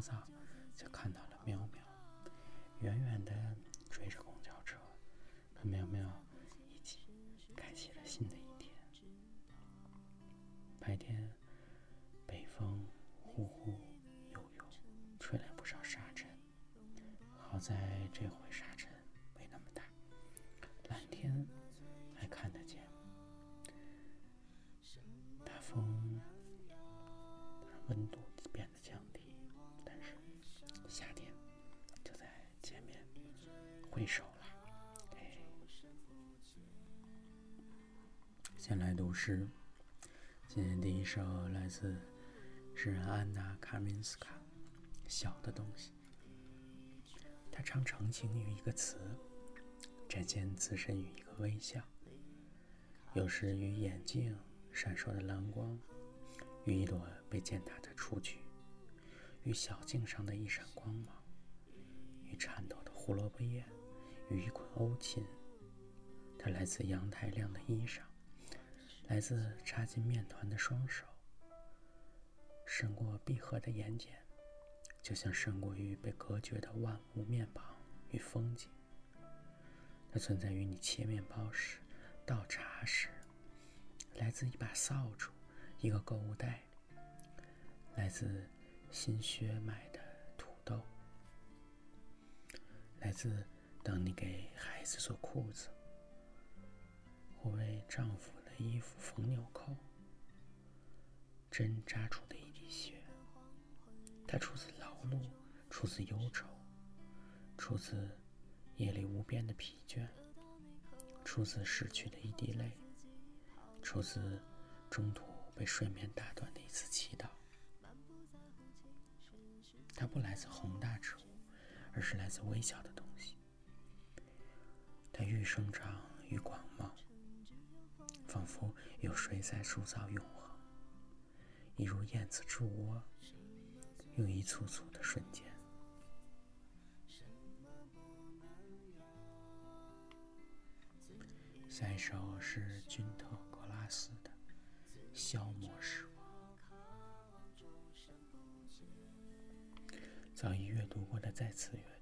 早就看到了喵喵，远远的追着公交车，和喵喵一起开启了新的一天。白天，北风呼呼悠悠，吹来不少沙尘。好在这回沙尘没那么大，蓝天还看得见。大风让温度先来读诗。今天第一首来自诗人安娜·卡明斯卡，《小的东西》。他常成情于一个词，展现自身于一个微笑，有时与眼镜闪烁的蓝光，与一朵被践踏的雏菊，与小径上的一闪光芒，与颤抖的胡萝卜叶，与一捆欧芹。它来自阳台晾的衣裳。来自插进面团的双手，胜过闭合的眼睑，就像胜过于被隔绝的万物面庞与风景。它存在于你切面包时、倒茶时，来自一把扫帚、一个购物袋，来自新靴买的土豆，来自当你给孩子做裤子或为丈夫。衣服缝纽扣，针扎出的一滴血，它出自劳碌，出自忧愁，出自夜里无边的疲倦，出自逝去的一滴泪，出自中途被睡眠打断的一次祈祷。它不来自宏大之物，而是来自微小的东西。它愈生长愈广袤。仿佛有谁在铸造永恒，一如燕子筑窝，用一簇簇的瞬间。下一首是君特·格拉斯的《消磨时光》，早已阅读过的再次阅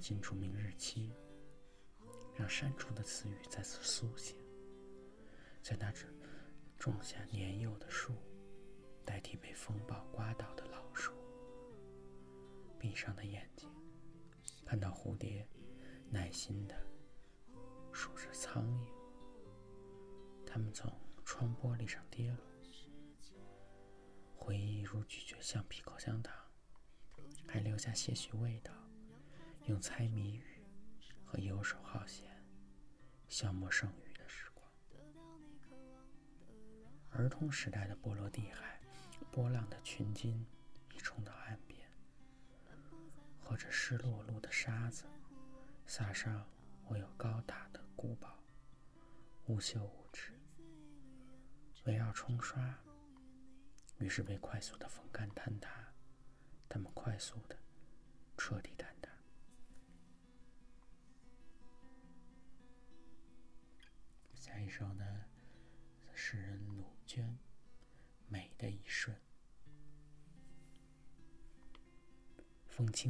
重新注明日期，让删除的词语再次苏醒。在那只种下年幼的树，代替被风暴刮倒的老树。闭上的眼睛，看到蝴蝶耐心地数着苍蝇，它们从窗玻璃上跌落。回忆如咀嚼橡皮口香糖，还留下些许味道。用猜谜语和游手好闲消磨剩余的时光。儿童时代的波罗的海，波浪的群鲸已冲到岸边，或者湿漉漉的沙子撒上我有高大的古堡，无休无止，围绕冲刷，于是被快速的风干坍塌，它们快速的彻底坍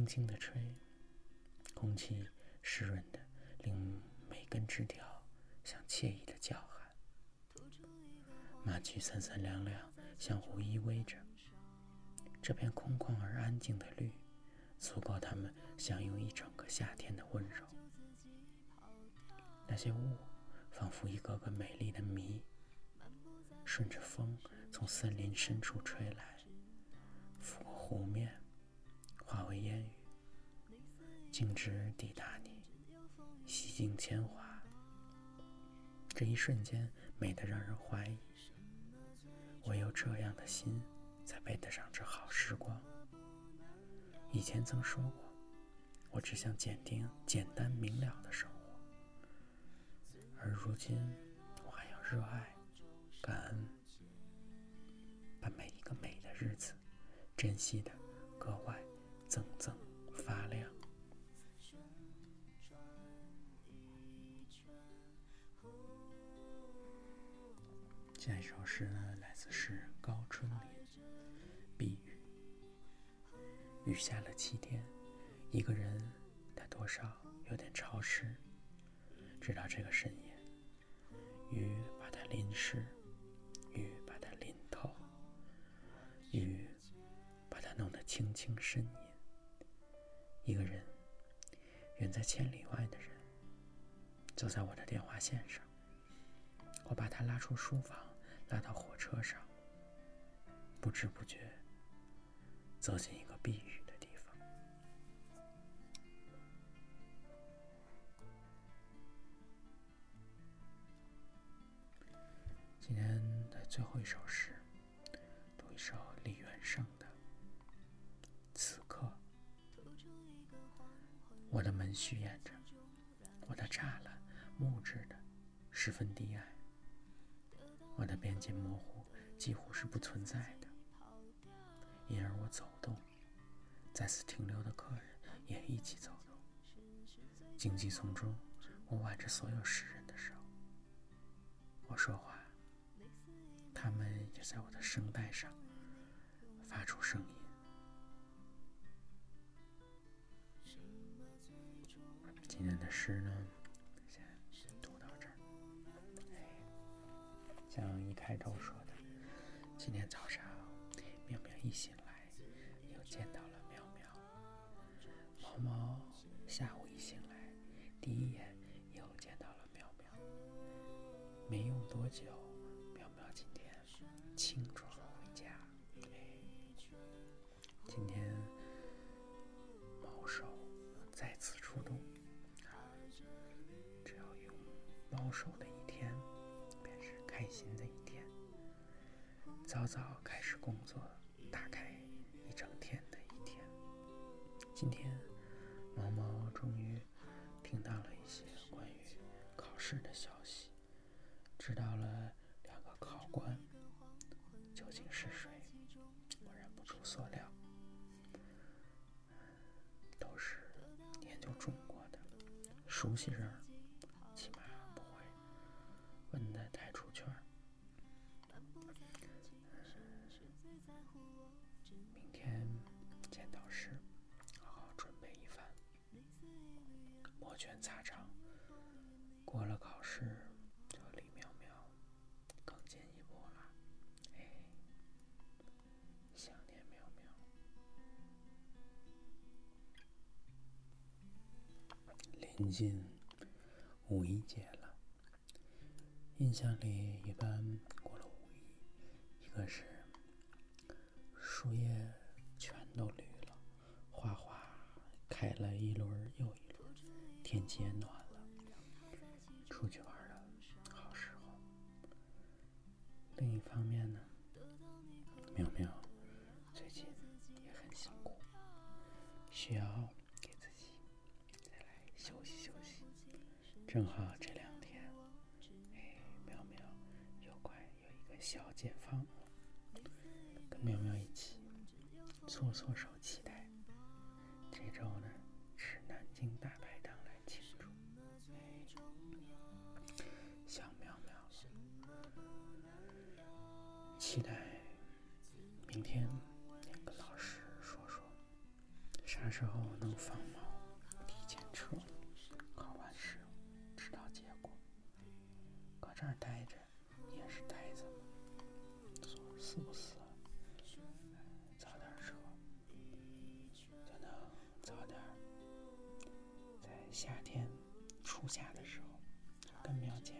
轻轻的吹，空气湿润的，令每根枝条像惬意的叫喊。马驹三三两两，相互依偎着。这片空旷而安静的绿，足够他们享用一整个夏天的温柔。那些雾。仿佛一个个美丽的谜，顺着风从森林深处吹来，拂过湖面，化为烟雨，径直抵达你，洗尽铅华。这一瞬间美得让人怀疑，唯有这样的心，才配得上这好时光。以前曾说过，我只想简定简单明了的生活。而如今，我还要热爱、感恩，把每一个美的日子珍惜的格外铮铮发亮。下一首诗呢，来自是高春林《避雨》。雨下了七天，一个人，他多少有点潮湿。直到这个深夜，雨把他淋湿，雨把他淋透，雨把他弄得轻轻呻吟。一个人，远在千里外的人，走在我的电话线上。我把他拉出书房，拉到火车上，不知不觉走进一个避雨的地方。今天的最后一首诗，虚掩着，我的栅栏木质的，十分低矮。我的边界模糊，几乎是不存在的。因而我走动，在此停留的客人也一起走动。荆棘丛中，我挽着所有诗人的手。我说话，他们也在我的声带上发出声音。今天的诗呢？先读到这儿像一开头说的，今天早上妙妙一醒来，又见到了妙妙。毛毛下午一醒来，第一眼又见到了妙妙。没用多久，妙妙今天轻装手的一天，便是。开心的一天，早早开始工作，打开一整天的一天。今天，毛毛终于听到了一些关于考试的消息，知道了两个考官究竟是谁。果然不出所料，都是研究中国的熟悉人。近五一节了，印象里一般过了五一，一个是树叶全都绿了，花花开了一轮又一轮。天气也暖了，出去玩的好时候。另一方面呢，正好这两天，哎，苗苗又快有一个小解放了，跟苗苗一起搓搓手，期待这周呢吃南京大排档来庆祝。小喵喵。期待明天跟老师说说，啥时候能放猫这儿待着也是待着，说是不死？早点撤，就能早点在夏天初夏的时候跟苗见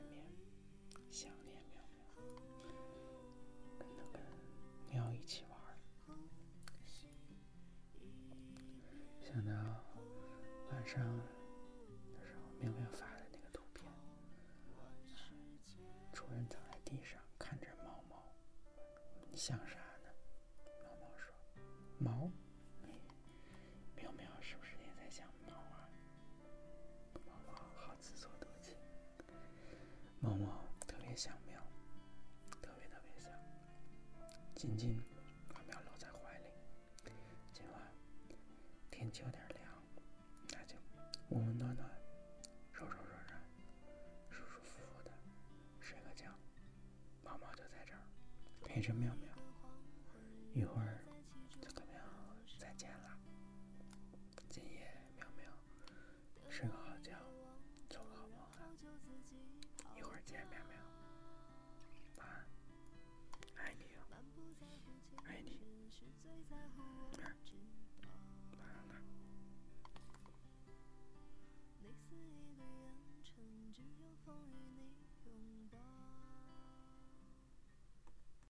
地上看着猫猫，你想啥呢？猫猫说：“猫。”喵喵是不是也在想猫啊？猫猫好自作多情，猫猫特别想喵，特别特别想，紧紧把喵搂在怀里。今晚天气有点凉。那就温温暖暖，陪着妙妙，一会儿就跟妙再见了。今夜妙妙睡个好觉，做个好梦啊！一会儿见，妙妙，晚安，爱你哦，爱你，晚安了。